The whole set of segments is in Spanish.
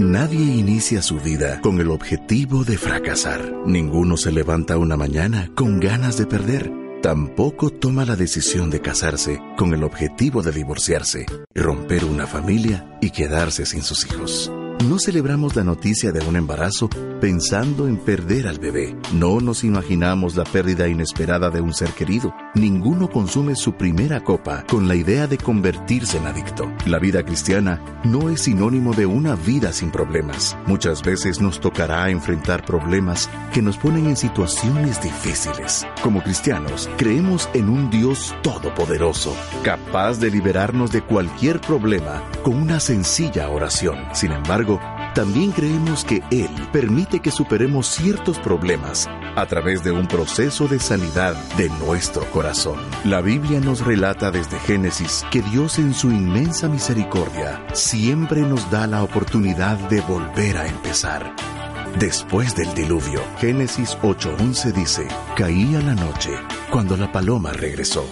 Nadie inicia su vida con el objetivo de fracasar. Ninguno se levanta una mañana con ganas de perder. Tampoco toma la decisión de casarse con el objetivo de divorciarse, romper una familia y quedarse sin sus hijos. No celebramos la noticia de un embarazo pensando en perder al bebé. No nos imaginamos la pérdida inesperada de un ser querido. Ninguno consume su primera copa con la idea de convertirse en adicto. La vida cristiana no es sinónimo de una vida sin problemas. Muchas veces nos tocará enfrentar problemas que nos ponen en situaciones difíciles. Como cristianos, creemos en un Dios todopoderoso, capaz de liberarnos de cualquier problema con una sencilla oración. Sin embargo, también creemos que Él permite que superemos ciertos problemas a través de un proceso de sanidad de nuestro corazón. La Biblia nos relata desde Génesis que Dios en su inmensa misericordia siempre nos da la oportunidad de volver a empezar. Después del diluvio, Génesis 8:11 dice, caía la noche cuando la paloma regresó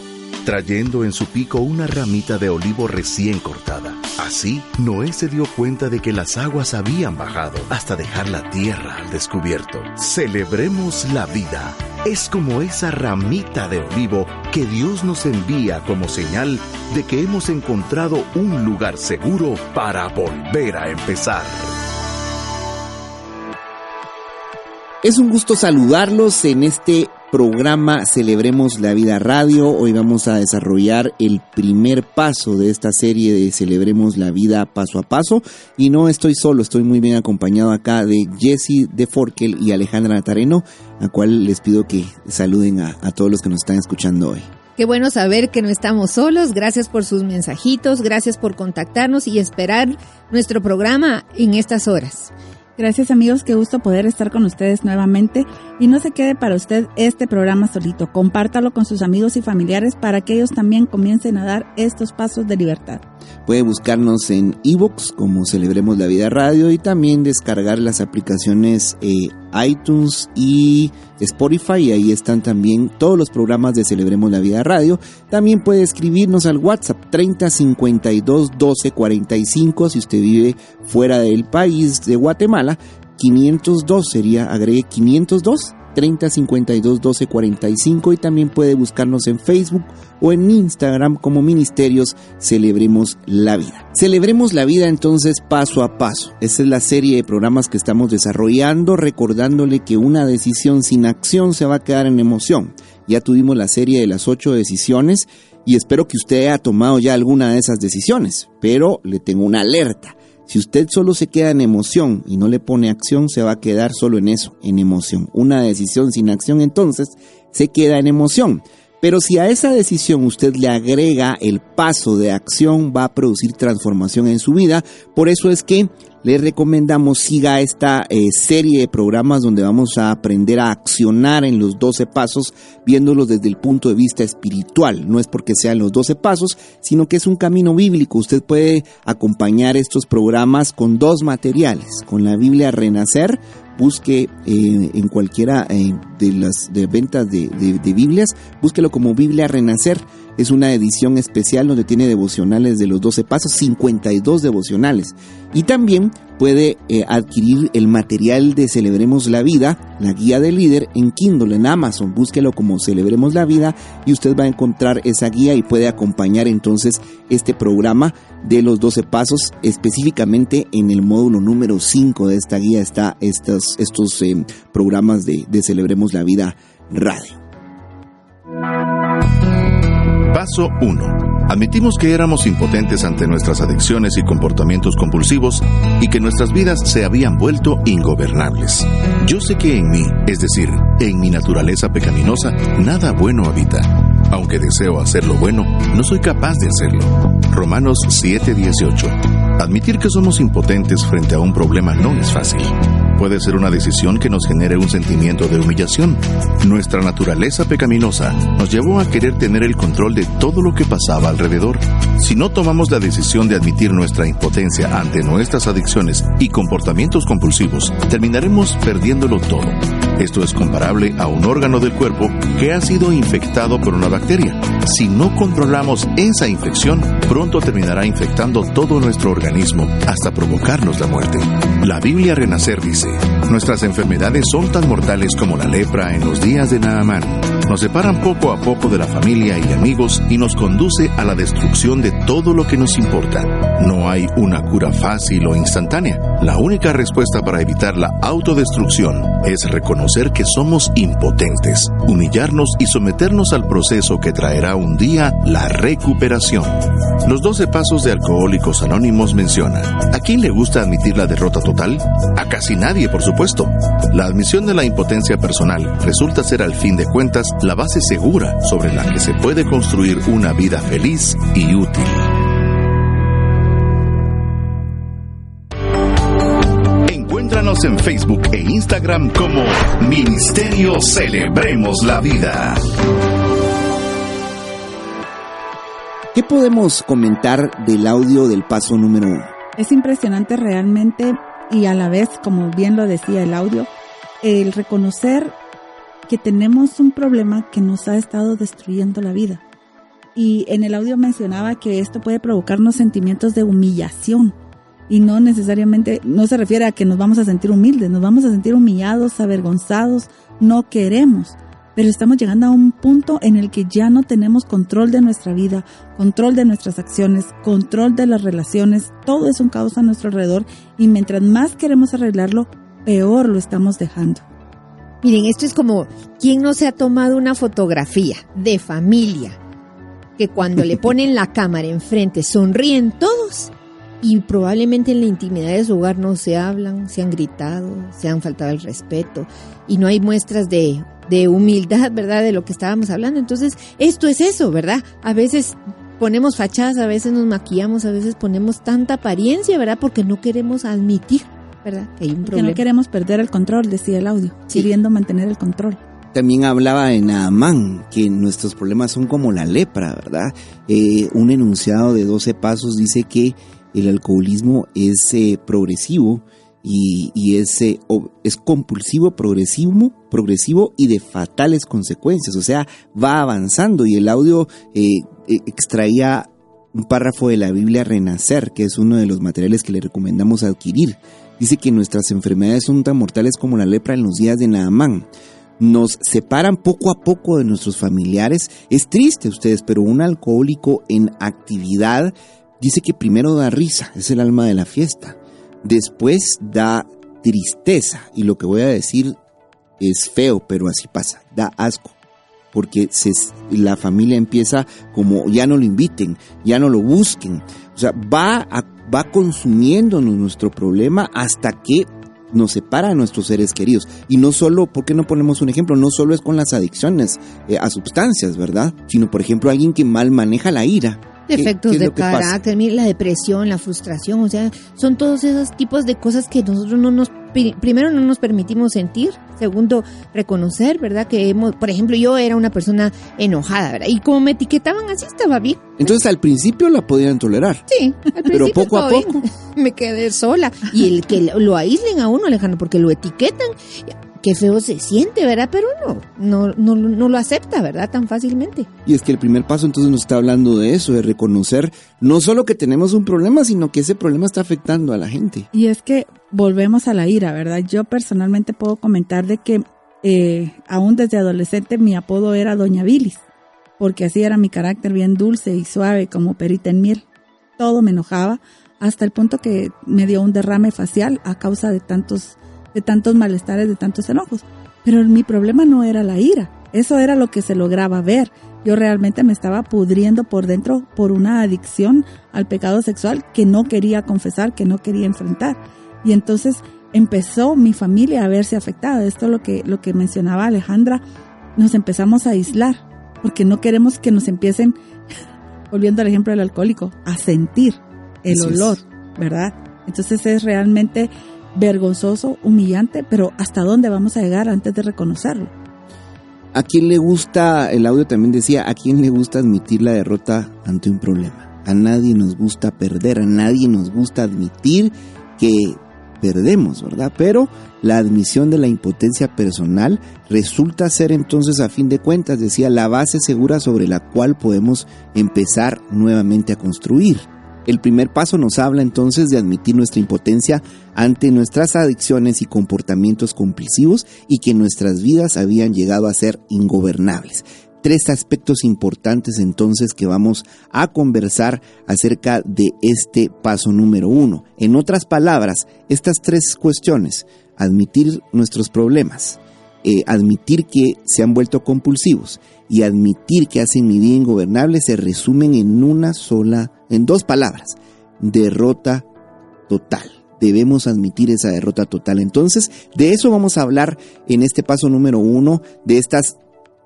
trayendo en su pico una ramita de olivo recién cortada. Así, Noé se dio cuenta de que las aguas habían bajado hasta dejar la tierra al descubierto. Celebremos la vida. Es como esa ramita de olivo que Dios nos envía como señal de que hemos encontrado un lugar seguro para volver a empezar. Es un gusto saludarlos en este programa Celebremos la Vida Radio. Hoy vamos a desarrollar el primer paso de esta serie de Celebremos la Vida paso a paso. Y no estoy solo, estoy muy bien acompañado acá de Jesse de Forkel y Alejandra Natareno, a cual les pido que saluden a, a todos los que nos están escuchando hoy. Qué bueno saber que no estamos solos. Gracias por sus mensajitos, gracias por contactarnos y esperar nuestro programa en estas horas. Gracias amigos, qué gusto poder estar con ustedes nuevamente. Y no se quede para usted este programa solito, compártalo con sus amigos y familiares para que ellos también comiencen a dar estos pasos de libertad. Puede buscarnos en ebooks como Celebremos la Vida Radio y también descargar las aplicaciones eh, iTunes y Spotify. Y ahí están también todos los programas de Celebremos la Vida Radio. También puede escribirnos al WhatsApp 3052 1245 si usted vive fuera del país de Guatemala. 502 sería, agregue 502 30 52 12 45 y también puede buscarnos en Facebook o en Instagram como Ministerios Celebremos la Vida. Celebremos la vida entonces paso a paso. Esa es la serie de programas que estamos desarrollando recordándole que una decisión sin acción se va a quedar en emoción. Ya tuvimos la serie de las ocho decisiones y espero que usted haya tomado ya alguna de esas decisiones, pero le tengo una alerta. Si usted solo se queda en emoción y no le pone acción, se va a quedar solo en eso, en emoción. Una decisión sin acción entonces se queda en emoción. Pero si a esa decisión usted le agrega el paso de acción, va a producir transformación en su vida. Por eso es que le recomendamos siga esta eh, serie de programas donde vamos a aprender a accionar en los 12 pasos, viéndolos desde el punto de vista espiritual. No es porque sean los 12 pasos, sino que es un camino bíblico. Usted puede acompañar estos programas con dos materiales, con la Biblia Renacer, busque eh, en cualquiera eh, de las de ventas de, de, Biblias, búsquelo como Biblia Renacer. Es una edición especial donde tiene devocionales de los 12 pasos, 52 devocionales. Y también puede eh, adquirir el material de Celebremos la Vida, la guía del líder, en Kindle, en Amazon. Búsquelo como Celebremos la Vida y usted va a encontrar esa guía y puede acompañar entonces este programa de los 12 pasos. Específicamente en el módulo número 5 de esta guía está estos, estos eh, programas de, de Celebremos la Vida Radio. Paso 1. Admitimos que éramos impotentes ante nuestras adicciones y comportamientos compulsivos y que nuestras vidas se habían vuelto ingobernables. Yo sé que en mí, es decir, en mi naturaleza pecaminosa, nada bueno habita. Aunque deseo hacer lo bueno, no soy capaz de hacerlo. Romanos 7:18. Admitir que somos impotentes frente a un problema no es fácil puede ser una decisión que nos genere un sentimiento de humillación. Nuestra naturaleza pecaminosa nos llevó a querer tener el control de todo lo que pasaba alrededor. Si no tomamos la decisión de admitir nuestra impotencia ante nuestras adicciones y comportamientos compulsivos, terminaremos perdiéndolo todo. Esto es comparable a un órgano del cuerpo que ha sido infectado por una bacteria. Si no controlamos esa infección, pronto terminará infectando todo nuestro organismo hasta provocarnos la muerte. La Biblia Renacer dice, nuestras enfermedades son tan mortales como la lepra en los días de Naamán. Nos separan poco a poco de la familia y amigos y nos conduce a la destrucción de todo lo que nos importa. No hay una cura fácil o instantánea. La única respuesta para evitar la autodestrucción es reconocer que somos impotentes, humillarnos y someternos al proceso que traerá un día la recuperación. Los 12 pasos de Alcohólicos Anónimos mencionan, ¿a quién le gusta admitir la derrota total? A casi nadie, por supuesto. La admisión de la impotencia personal resulta ser al fin de cuentas la base segura sobre la que se puede construir una vida feliz y útil. En Facebook e Instagram como Ministerio Celebremos la Vida. ¿Qué podemos comentar del audio del paso número uno? Es impresionante realmente y a la vez, como bien lo decía el audio, el reconocer que tenemos un problema que nos ha estado destruyendo la vida. Y en el audio mencionaba que esto puede provocarnos sentimientos de humillación. Y no necesariamente, no se refiere a que nos vamos a sentir humildes, nos vamos a sentir humillados, avergonzados, no queremos pero estamos llegando a un punto en el que ya no tenemos control de nuestra vida, control de nuestras acciones, control de las relaciones, todo es un caos a nuestro alrededor y mientras más queremos arreglarlo, peor lo estamos dejando. Miren, esto es como quien no se ha tomado una fotografía de familia que cuando le ponen la cámara enfrente sonríen todos y probablemente en la intimidad de su hogar no se hablan, se han gritado, se han faltado el respeto y no hay muestras de de humildad, ¿verdad? De lo que estábamos hablando. Entonces, esto es eso, ¿verdad? A veces ponemos fachadas, a veces nos maquillamos, a veces ponemos tanta apariencia, ¿verdad? Porque no queremos admitir, ¿verdad? Que hay un problema. Que no queremos perder el control, decía el audio, queriendo mantener el control. También hablaba en Naamán que nuestros problemas son como la lepra, ¿verdad? Eh, un enunciado de 12 pasos dice que el alcoholismo es eh, progresivo y, es, eh, es compulsivo, progresivo, progresivo y de fatales consecuencias, o sea, va avanzando y el audio eh, e, extraía un párrafo de la Biblia Renacer, que es uno de los materiales que le recomendamos adquirir. Dice que nuestras enfermedades son tan mortales como la lepra en los días de Naamán. Nos separan poco a poco de nuestros familiares. Es triste ustedes, pero un alcohólico en actividad dice que primero da risa, es el alma de la fiesta. Después da tristeza y lo que voy a decir es feo, pero así pasa, da asco. Porque la familia empieza como ya no lo inviten, ya no lo busquen. O sea, va, va consumiéndonos nuestro problema hasta que nos separa a nuestros seres queridos. Y no solo, ¿por qué no ponemos un ejemplo? No solo es con las adicciones eh, a sustancias, ¿verdad? Sino, por ejemplo, alguien que mal maneja la ira Defectos de carácter, la depresión, la frustración, o sea, son todos esos tipos de cosas que nosotros no nos, primero no nos permitimos sentir, segundo, reconocer, ¿verdad? Que hemos, por ejemplo, yo era una persona enojada, ¿verdad? Y como me etiquetaban así, estaba bien. Entonces al principio la podían tolerar. Sí, al principio Pero poco a poco. me quedé sola. Y el que lo aíslen a uno, Alejandro, porque lo etiquetan, qué feo se siente, ¿verdad? Pero no, no, no, no lo acepta, ¿verdad? Tan fácilmente. Y es que el primer paso entonces nos está hablando de eso, de reconocer no solo que tenemos un problema, sino que ese problema está afectando a la gente. Y es que volvemos a la ira, ¿verdad? Yo personalmente puedo comentar de que eh, aún desde adolescente mi apodo era Doña Bilis, porque así era mi carácter bien dulce y suave como perita en miel. Todo me enojaba hasta el punto que me dio un derrame facial a causa de tantos de tantos malestares, de tantos enojos. Pero mi problema no era la ira, eso era lo que se lograba ver. Yo realmente me estaba pudriendo por dentro por una adicción al pecado sexual que no quería confesar, que no quería enfrentar. Y entonces empezó mi familia a verse afectada. Esto es lo que, lo que mencionaba Alejandra. Nos empezamos a aislar porque no queremos que nos empiecen, volviendo al ejemplo del alcohólico, a sentir el olor, ¿verdad? Entonces es realmente vergonzoso, humillante, pero ¿hasta dónde vamos a llegar antes de reconocerlo? ¿A quién le gusta, el audio también decía, a quién le gusta admitir la derrota ante un problema? A nadie nos gusta perder, a nadie nos gusta admitir que perdemos, ¿verdad? Pero la admisión de la impotencia personal resulta ser entonces, a fin de cuentas, decía, la base segura sobre la cual podemos empezar nuevamente a construir. El primer paso nos habla entonces de admitir nuestra impotencia ante nuestras adicciones y comportamientos compulsivos y que nuestras vidas habían llegado a ser ingobernables. Tres aspectos importantes entonces que vamos a conversar acerca de este paso número uno. En otras palabras, estas tres cuestiones, admitir nuestros problemas, eh, admitir que se han vuelto compulsivos y admitir que hacen mi vida ingobernable se resumen en una sola, en dos palabras, derrota total. Debemos admitir esa derrota total. Entonces, de eso vamos a hablar en este paso número uno, de estas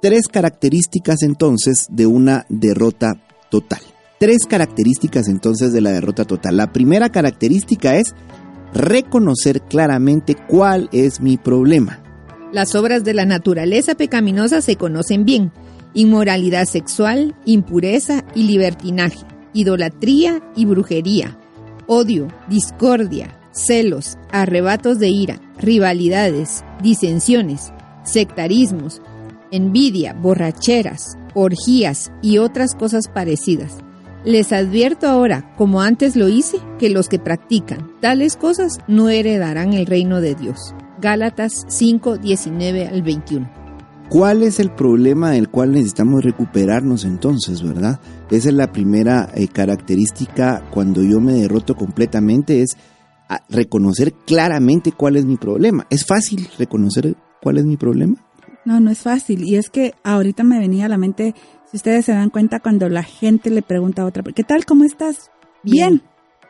Tres características entonces de una derrota total. Tres características entonces de la derrota total. La primera característica es reconocer claramente cuál es mi problema. Las obras de la naturaleza pecaminosa se conocen bien. Inmoralidad sexual, impureza y libertinaje, idolatría y brujería, odio, discordia, celos, arrebatos de ira, rivalidades, disensiones, sectarismos, envidia, borracheras, orgías y otras cosas parecidas. Les advierto ahora, como antes lo hice, que los que practican tales cosas no heredarán el reino de Dios. Gálatas 5, 19 al 21. ¿Cuál es el problema del cual necesitamos recuperarnos entonces, verdad? Esa es la primera eh, característica cuando yo me derroto completamente, es ah, reconocer claramente cuál es mi problema. ¿Es fácil reconocer cuál es mi problema? No, no es fácil. Y es que ahorita me venía a la mente, si ustedes se dan cuenta, cuando la gente le pregunta a otra, ¿qué tal? ¿Cómo estás? Bien.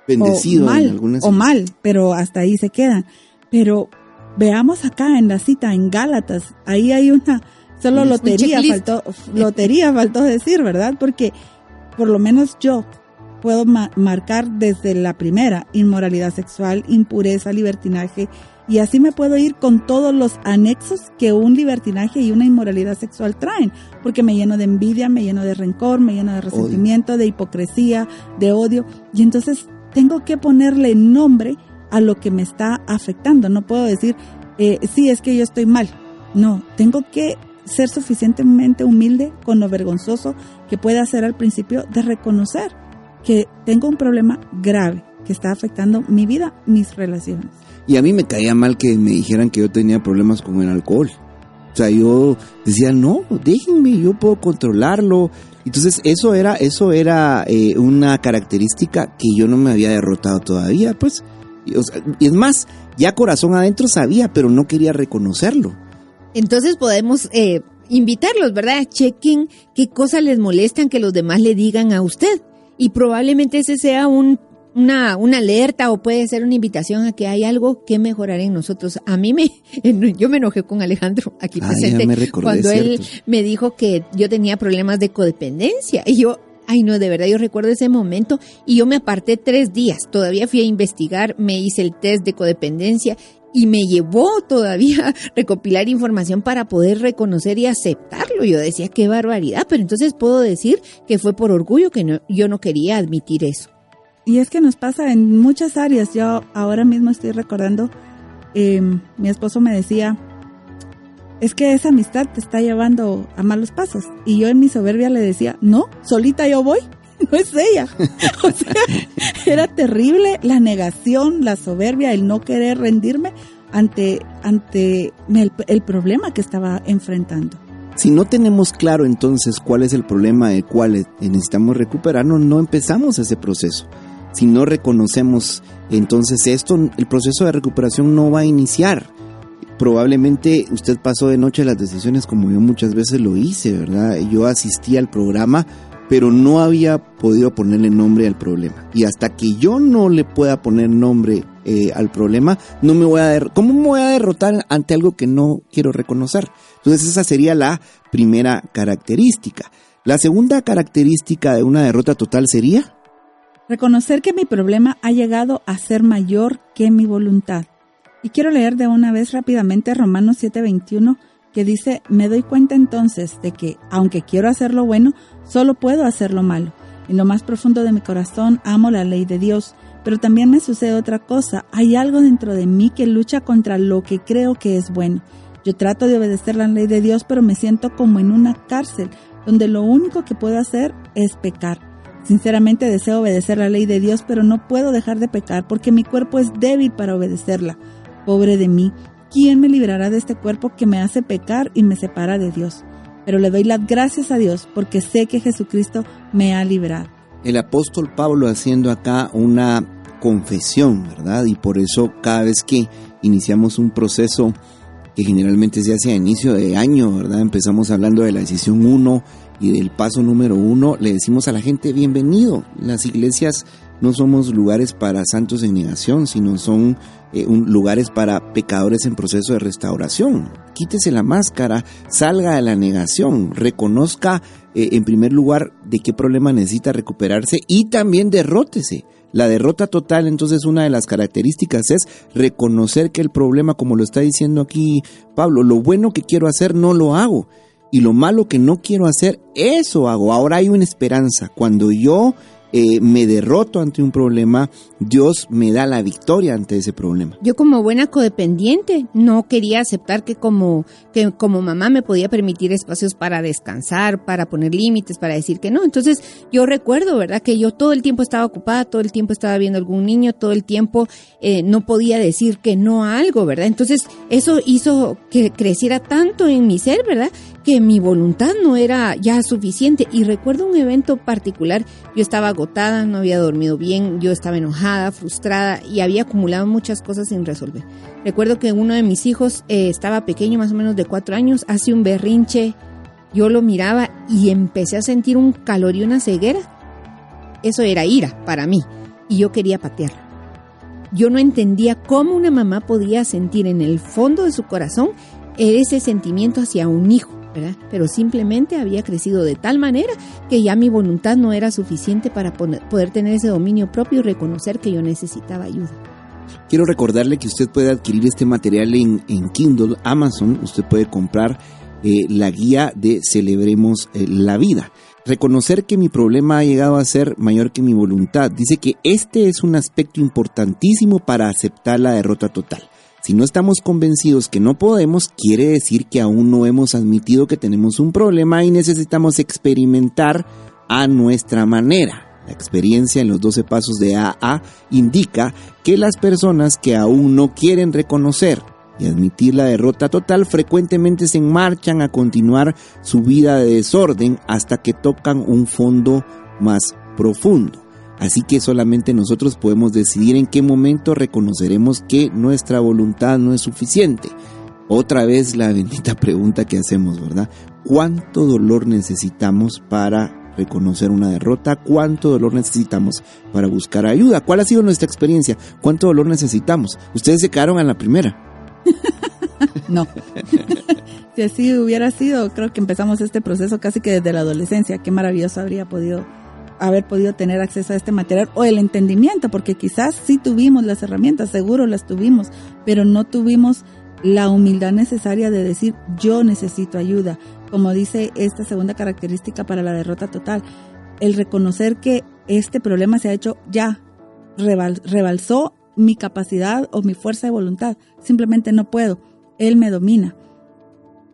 Bendecido o mal, o mal, pero hasta ahí se quedan. Pero veamos acá en la cita en Gálatas, ahí hay una, solo lotería faltó, lotería faltó decir, ¿verdad? Porque por lo menos yo puedo marcar desde la primera, inmoralidad sexual, impureza, libertinaje, y así me puedo ir con todos los anexos que un libertinaje y una inmoralidad sexual traen, porque me lleno de envidia, me lleno de rencor, me lleno de resentimiento, de hipocresía, de odio, y entonces tengo que ponerle nombre a lo que me está afectando. No puedo decir, eh, sí, es que yo estoy mal. No, tengo que ser suficientemente humilde con lo vergonzoso que pueda ser al principio de reconocer que tengo un problema grave que está afectando mi vida, mis relaciones. Y a mí me caía mal que me dijeran que yo tenía problemas con el alcohol. O sea, yo decía, no, déjenme, yo puedo controlarlo. Entonces, eso era, eso era eh, una característica que yo no me había derrotado todavía, pues. Y, es más, ya corazón adentro sabía, pero no quería reconocerlo. Entonces podemos eh, invitarlos, ¿verdad? Chequen qué cosas les molestan que los demás le digan a usted. Y probablemente ese sea un una, una alerta o puede ser una invitación a que hay algo que mejorar en nosotros. A mí me, yo me enojé con Alejandro aquí presente cuando él me dijo que yo tenía problemas de codependencia y yo, ay no, de verdad yo recuerdo ese momento y yo me aparté tres días. Todavía fui a investigar, me hice el test de codependencia y me llevó todavía a recopilar información para poder reconocer y aceptarlo. Yo decía, qué barbaridad, pero entonces puedo decir que fue por orgullo que yo no quería admitir eso. Y es que nos pasa en muchas áreas. Yo ahora mismo estoy recordando, em, mi esposo me decía, es que esa amistad te está llevando a malos pasos. Y yo en mi soberbia le decía, no, solita yo voy, no es ella. o sea, era terrible la negación, la soberbia, el no querer rendirme ante, ante el, el problema que estaba enfrentando. Si no tenemos claro entonces cuál es el problema del cual necesitamos recuperarnos, no empezamos ese proceso. Si no reconocemos entonces esto, el proceso de recuperación no va a iniciar. Probablemente usted pasó de noche las decisiones como yo muchas veces lo hice, ¿verdad? Yo asistí al programa, pero no había podido ponerle nombre al problema. Y hasta que yo no le pueda poner nombre eh, al problema, no me voy a ¿cómo me voy a derrotar ante algo que no quiero reconocer? Entonces esa sería la primera característica. La segunda característica de una derrota total sería Reconocer que mi problema ha llegado a ser mayor que mi voluntad. Y quiero leer de una vez rápidamente Romanos 7:21 que dice, me doy cuenta entonces de que, aunque quiero hacer lo bueno, solo puedo hacer lo malo. En lo más profundo de mi corazón amo la ley de Dios, pero también me sucede otra cosa. Hay algo dentro de mí que lucha contra lo que creo que es bueno. Yo trato de obedecer la ley de Dios, pero me siento como en una cárcel, donde lo único que puedo hacer es pecar. Sinceramente deseo obedecer la ley de Dios, pero no puedo dejar de pecar porque mi cuerpo es débil para obedecerla. Pobre de mí, ¿quién me librará de este cuerpo que me hace pecar y me separa de Dios? Pero le doy las gracias a Dios porque sé que Jesucristo me ha librado. El apóstol Pablo haciendo acá una confesión, ¿verdad? Y por eso cada vez que iniciamos un proceso que generalmente se hace a inicio de año, ¿verdad? Empezamos hablando de la decisión 1 y del paso número 1, le decimos a la gente bienvenido. Las iglesias no somos lugares para santos en negación, sino son eh, lugares para pecadores en proceso de restauración. Quítese la máscara, salga de la negación, reconozca eh, en primer lugar de qué problema necesita recuperarse y también derrótese. La derrota total, entonces, una de las características es reconocer que el problema, como lo está diciendo aquí Pablo, lo bueno que quiero hacer no lo hago y lo malo que no quiero hacer, eso hago. Ahora hay una esperanza. Cuando yo eh, me derroto ante un problema, Dios me da la victoria ante ese problema. Yo como buena codependiente no quería aceptar que como, que como mamá me podía permitir espacios para descansar, para poner límites, para decir que no. Entonces yo recuerdo, ¿verdad? Que yo todo el tiempo estaba ocupada, todo el tiempo estaba viendo algún niño, todo el tiempo eh, no podía decir que no a algo, ¿verdad? Entonces eso hizo que creciera tanto en mi ser, ¿verdad? que mi voluntad no era ya suficiente. Y recuerdo un evento particular, yo estaba no había dormido bien, yo estaba enojada, frustrada y había acumulado muchas cosas sin resolver. Recuerdo que uno de mis hijos eh, estaba pequeño, más o menos de cuatro años, hace un berrinche, yo lo miraba y empecé a sentir un calor y una ceguera. Eso era ira para mí y yo quería patearlo. Yo no entendía cómo una mamá podía sentir en el fondo de su corazón ese sentimiento hacia un hijo. Pero simplemente había crecido de tal manera que ya mi voluntad no era suficiente para poder tener ese dominio propio y reconocer que yo necesitaba ayuda. Quiero recordarle que usted puede adquirir este material en, Kindle, Amazon, usted puede comprar eh, la guía de Celebremos eh, la Vida. Reconocer que mi problema ha llegado a ser mayor que mi voluntad. Dice que este es un aspecto importantísimo para aceptar la derrota total. Si no estamos convencidos que no podemos, quiere decir que aún no hemos admitido que tenemos un problema y necesitamos experimentar a nuestra manera. La experiencia en los 12 pasos de AA indica que las personas que aún no quieren reconocer y admitir la derrota total frecuentemente se marchan a continuar su vida de desorden hasta que tocan un fondo más profundo. Así que solamente nosotros podemos decidir en qué momento reconoceremos que nuestra voluntad no es suficiente. Otra vez la bendita pregunta que hacemos, ¿verdad? ¿Cuánto dolor necesitamos para reconocer una derrota? ¿Cuánto dolor necesitamos para buscar ayuda? ¿Cuál ha sido nuestra experiencia? ¿Cuánto dolor necesitamos? Ustedes se quedaron en la primera. no. si así hubiera sido, creo que empezamos este proceso casi que desde la adolescencia. Qué maravilloso habría podido haber podido tener acceso a este material o el entendimiento, porque quizás sí tuvimos las herramientas, seguro las tuvimos, pero no tuvimos la humildad necesaria de decir yo necesito ayuda, como dice esta segunda característica para la derrota total, el reconocer que este problema se ha hecho ya, rebalsó mi capacidad o mi fuerza de voluntad, simplemente no puedo, él me domina.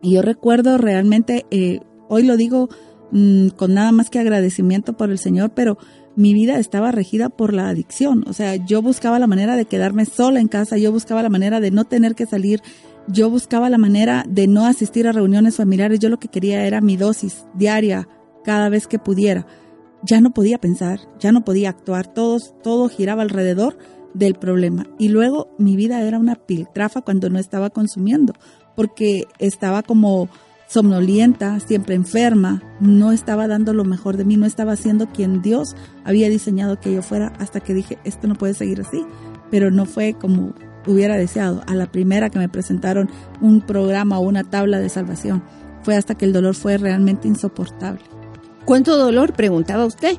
Y yo recuerdo realmente, eh, hoy lo digo Mm, con nada más que agradecimiento por el Señor, pero mi vida estaba regida por la adicción. O sea, yo buscaba la manera de quedarme sola en casa, yo buscaba la manera de no tener que salir, yo buscaba la manera de no asistir a reuniones familiares. Yo lo que quería era mi dosis diaria cada vez que pudiera. Ya no podía pensar, ya no podía actuar, todo, todo giraba alrededor del problema. Y luego mi vida era una piltrafa cuando no estaba consumiendo, porque estaba como somnolienta, siempre enferma, no estaba dando lo mejor de mí, no estaba siendo quien Dios había diseñado que yo fuera hasta que dije, esto no puede seguir así, pero no fue como hubiera deseado. A la primera que me presentaron un programa o una tabla de salvación, fue hasta que el dolor fue realmente insoportable. ¿Cuánto dolor? Preguntaba usted.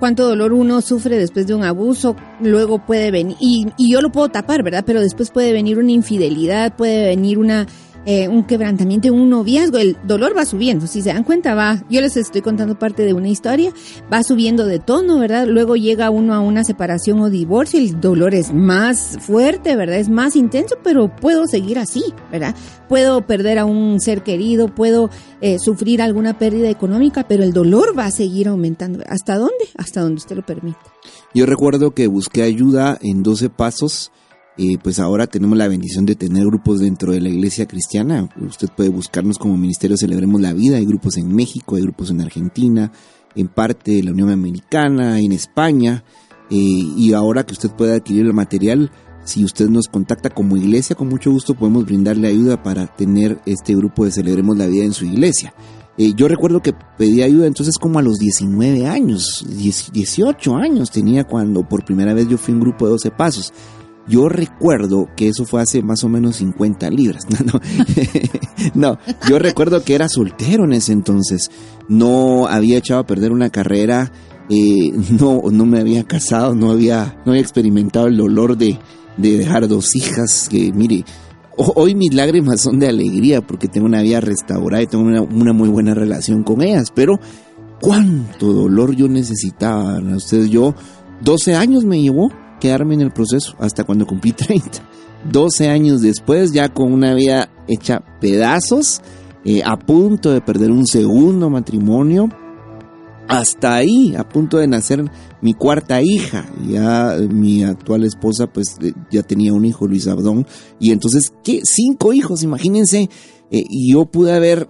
¿Cuánto dolor uno sufre después de un abuso? Luego puede venir, y, yo lo puedo tapar, ¿verdad? Pero después puede venir una infidelidad, puede venir una eh, un quebrantamiento, un noviazgo, el dolor va subiendo. Si se dan cuenta, va, yo les estoy contando parte de una historia, va subiendo de tono, ¿verdad? Luego llega uno a una separación o divorcio, el dolor es más fuerte, ¿verdad? Es más intenso, pero puedo seguir así, ¿verdad? Puedo perder a un ser querido, puedo eh, sufrir alguna pérdida económica, pero el dolor va a seguir aumentando. ¿Hasta dónde? Hasta donde usted lo permita. Yo recuerdo que busqué ayuda en 12 pasos eh, pues ahora tenemos la bendición de tener grupos dentro de la iglesia cristiana. Usted puede buscarnos como Ministerio Celebremos la Vida. Hay grupos en México, hay grupos en Argentina, en parte de la Unión Americana, en España. Eh, y ahora que usted puede adquirir el material, si usted nos contacta como iglesia, con mucho gusto podemos brindarle ayuda para tener este grupo de Celebremos la Vida en su iglesia. Eh, yo recuerdo que pedí ayuda entonces como a los 19 años, 18 años tenía cuando por primera vez yo fui un grupo de 12 pasos. Yo recuerdo que eso fue hace más o menos 50 libras. No, yo recuerdo que era soltero en ese entonces. No había echado a perder una carrera, eh, no, no me había casado, no había, no había experimentado el dolor de, de dejar dos hijas. Que mire, hoy mis lágrimas son de alegría porque tengo una vida restaurada y tengo una, una muy buena relación con ellas. Pero cuánto dolor yo necesitaba. Ustedes, yo, 12 años me llevó quedarme en el proceso hasta cuando cumplí 30. 12 años después, ya con una vida hecha pedazos, eh, a punto de perder un segundo matrimonio, hasta ahí, a punto de nacer mi cuarta hija. Ya mi actual esposa, pues eh, ya tenía un hijo, Luis Abdón. Y entonces, ¿qué? Cinco hijos, imagínense. Eh, yo pude haber,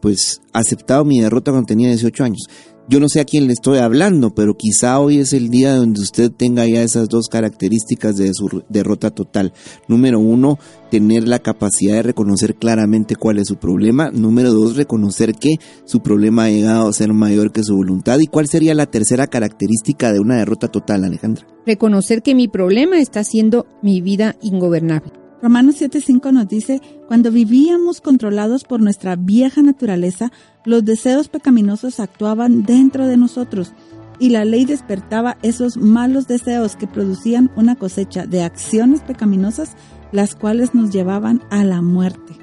pues, aceptado mi derrota cuando tenía 18 años. Yo no sé a quién le estoy hablando, pero quizá hoy es el día donde usted tenga ya esas dos características de su derrota total. Número uno, tener la capacidad de reconocer claramente cuál es su problema. Número dos, reconocer que su problema ha llegado a ser mayor que su voluntad. ¿Y cuál sería la tercera característica de una derrota total, Alejandra? Reconocer que mi problema está haciendo mi vida ingobernable. Romanos 7:5 nos dice, cuando vivíamos controlados por nuestra vieja naturaleza, los deseos pecaminosos actuaban dentro de nosotros y la ley despertaba esos malos deseos que producían una cosecha de acciones pecaminosas, las cuales nos llevaban a la muerte.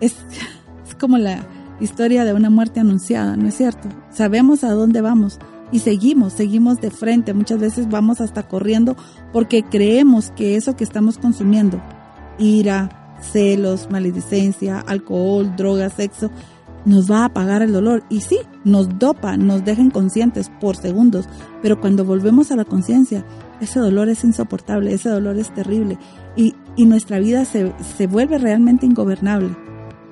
Es, es como la historia de una muerte anunciada, ¿no es cierto? Sabemos a dónde vamos y seguimos, seguimos de frente, muchas veces vamos hasta corriendo porque creemos que eso que estamos consumiendo, ira, celos, maledicencia, alcohol, drogas, sexo, nos va a apagar el dolor. Y sí, nos dopa, nos deja inconscientes por segundos, pero cuando volvemos a la conciencia, ese dolor es insoportable, ese dolor es terrible y, y nuestra vida se, se vuelve realmente ingobernable.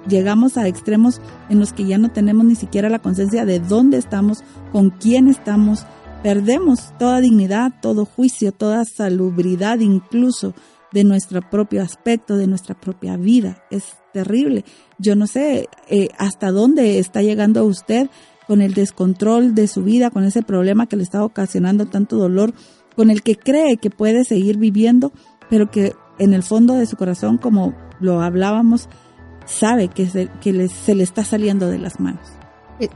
Llegamos a extremos en los que ya no tenemos ni siquiera la conciencia de dónde estamos, con quién estamos, perdemos toda dignidad, todo juicio, toda salubridad incluso de nuestro propio aspecto, de nuestra propia vida. Es terrible. Yo no sé eh, hasta dónde está llegando usted con el descontrol de su vida, con ese problema que le está ocasionando tanto dolor, con el que cree que puede seguir viviendo, pero que en el fondo de su corazón, como lo hablábamos, sabe que, se, que se le está saliendo de las manos. Eh,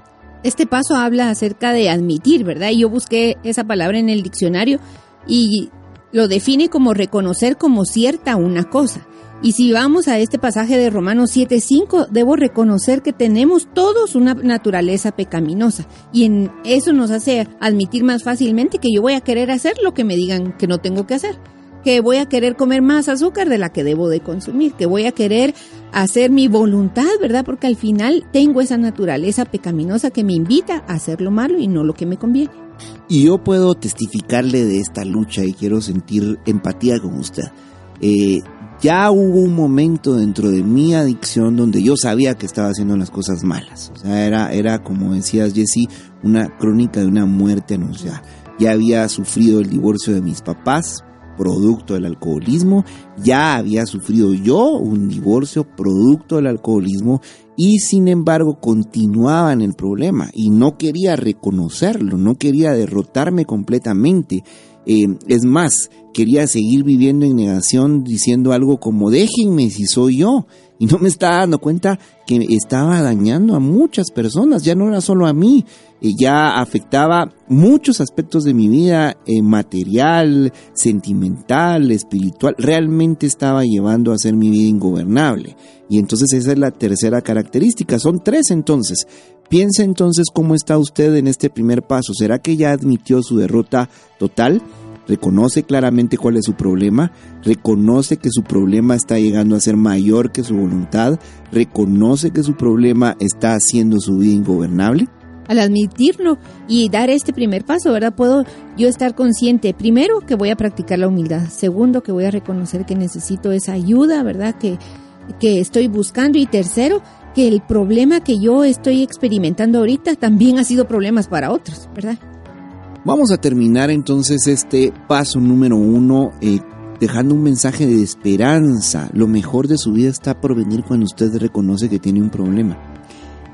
este paso habla acerca de admitir, ¿verdad? Yo busqué esa palabra en el diccionario y lo define como reconocer como cierta una cosa. Y si vamos a este pasaje de Romanos 7:5, debo reconocer que tenemos todos una naturaleza pecaminosa. Y en eso nos hace admitir más fácilmente que yo voy a querer hacer lo que me digan que no tengo que hacer. Que voy a querer comer más azúcar de la que debo de consumir. Que voy a querer hacer mi voluntad, ¿verdad? Porque al final tengo esa naturaleza pecaminosa que me invita a hacer lo malo y no lo que me conviene. Y yo puedo testificarle de esta lucha y quiero sentir empatía con usted. Eh, ya hubo un momento dentro de mi adicción donde yo sabía que estaba haciendo las cosas malas. O sea, era, era como decías Jesse, una crónica de una muerte anunciada. Ya había sufrido el divorcio de mis papás, producto del alcoholismo. Ya había sufrido yo un divorcio producto del alcoholismo y sin embargo continuaba en el problema y no quería reconocerlo, no quería derrotarme completamente. Eh, es más, quería seguir viviendo en negación diciendo algo como déjenme si soy yo. Y no me estaba dando cuenta que estaba dañando a muchas personas, ya no era solo a mí, ya afectaba muchos aspectos de mi vida, eh, material, sentimental, espiritual, realmente estaba llevando a ser mi vida ingobernable. Y entonces esa es la tercera característica, son tres entonces. Piensa entonces cómo está usted en este primer paso, ¿será que ya admitió su derrota total? reconoce claramente cuál es su problema, reconoce que su problema está llegando a ser mayor que su voluntad, reconoce que su problema está haciendo su vida ingobernable. Al admitirlo y dar este primer paso, ¿verdad? Puedo yo estar consciente, primero, que voy a practicar la humildad, segundo, que voy a reconocer que necesito esa ayuda, ¿verdad? Que, que estoy buscando y tercero, que el problema que yo estoy experimentando ahorita también ha sido problemas para otros, ¿verdad? Vamos a terminar entonces este paso número uno eh, dejando un mensaje de esperanza. Lo mejor de su vida está por venir cuando usted reconoce que tiene un problema.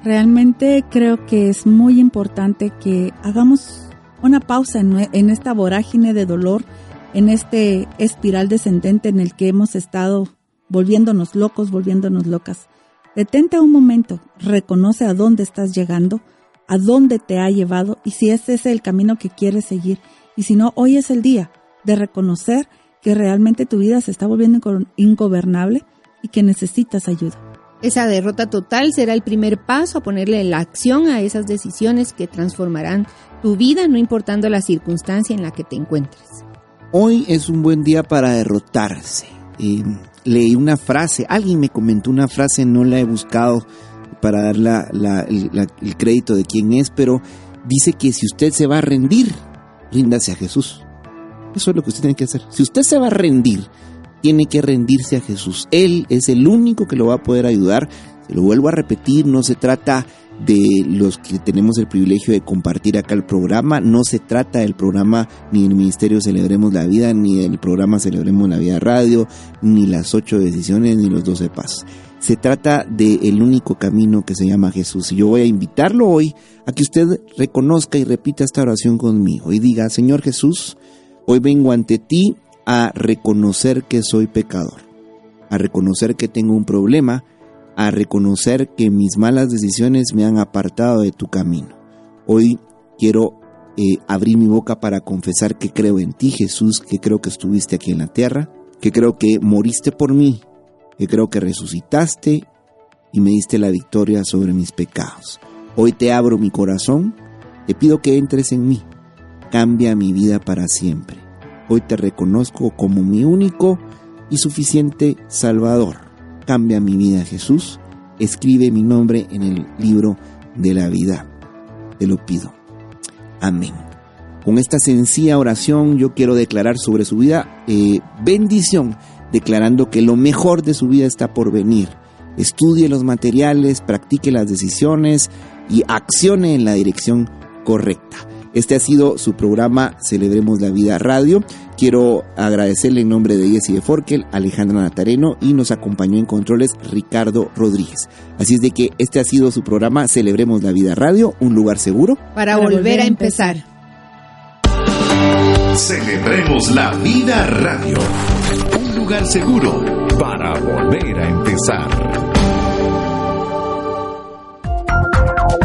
Realmente creo que es muy importante que hagamos una pausa en, esta vorágine de dolor, en este espiral descendente en el que hemos estado volviéndonos locos, volviéndonos locas. Detente un momento, reconoce a dónde estás llegando, a dónde te ha llevado y si ese es el camino que quieres seguir. Y si no, hoy es el día de reconocer que realmente tu vida se está volviendo ingobernable y que necesitas ayuda. Esa derrota total será el primer paso a ponerle la acción a esas decisiones que transformarán tu vida, no importando la circunstancia en la que te encuentres. Hoy es un buen día para derrotarse. Eh, leí una frase, alguien me comentó una frase, no la he buscado para dar la, el, crédito de quién es, pero dice que si usted se va a rendir, ríndase a Jesús. Eso es lo que usted tiene que hacer. Si usted se va a rendir, tiene que rendirse a Jesús. Él es el único que lo va a poder ayudar. Se lo vuelvo a repetir, no se trata de los que tenemos el privilegio de compartir acá el programa. No se trata del programa ni del Ministerio Celebremos la Vida, ni del programa Celebremos la Vida Radio, ni las ocho decisiones, ni los doce pasos. Se trata del único camino que se llama Jesús. Y yo voy a invitarlo hoy a que usted reconozca y repita esta oración conmigo y diga, Señor Jesús, hoy vengo ante ti a reconocer que soy pecador, a reconocer que tengo un problema, a reconocer que mis malas decisiones me han apartado de tu camino. Hoy quiero eh, abrir mi boca para confesar que creo en ti, Jesús, que creo que estuviste aquí en la tierra, que creo que moriste por mí que creo que resucitaste y me diste la victoria sobre mis pecados. Hoy te abro mi corazón, te pido que entres en mí, cambia mi vida para siempre. Hoy te reconozco como mi único y suficiente Salvador. Cambia mi vida, Jesús. Escribe mi nombre en el libro de la vida. Te lo pido. Amén. Con esta sencilla oración yo quiero declarar sobre su vida eh, bendición declarando que lo mejor de su vida está por venir. Estudie los materiales, practique las decisiones y accione en la dirección correcta. Este ha sido su programa Celebremos la Vida Radio. Quiero agradecerle en nombre de Jessy de Forkel, Alejandra Natareno y nos acompañó en controles Ricardo Rodríguez. Así es de que este ha sido su programa Celebremos la Vida Radio, un lugar seguro para, volver, a empezar. Celebremos la Vida Radio lugar seguro para volver a empezar.